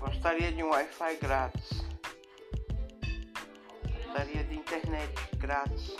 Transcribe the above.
Gostaria de um Wi-Fi grátis. Gostaria de internet grátis.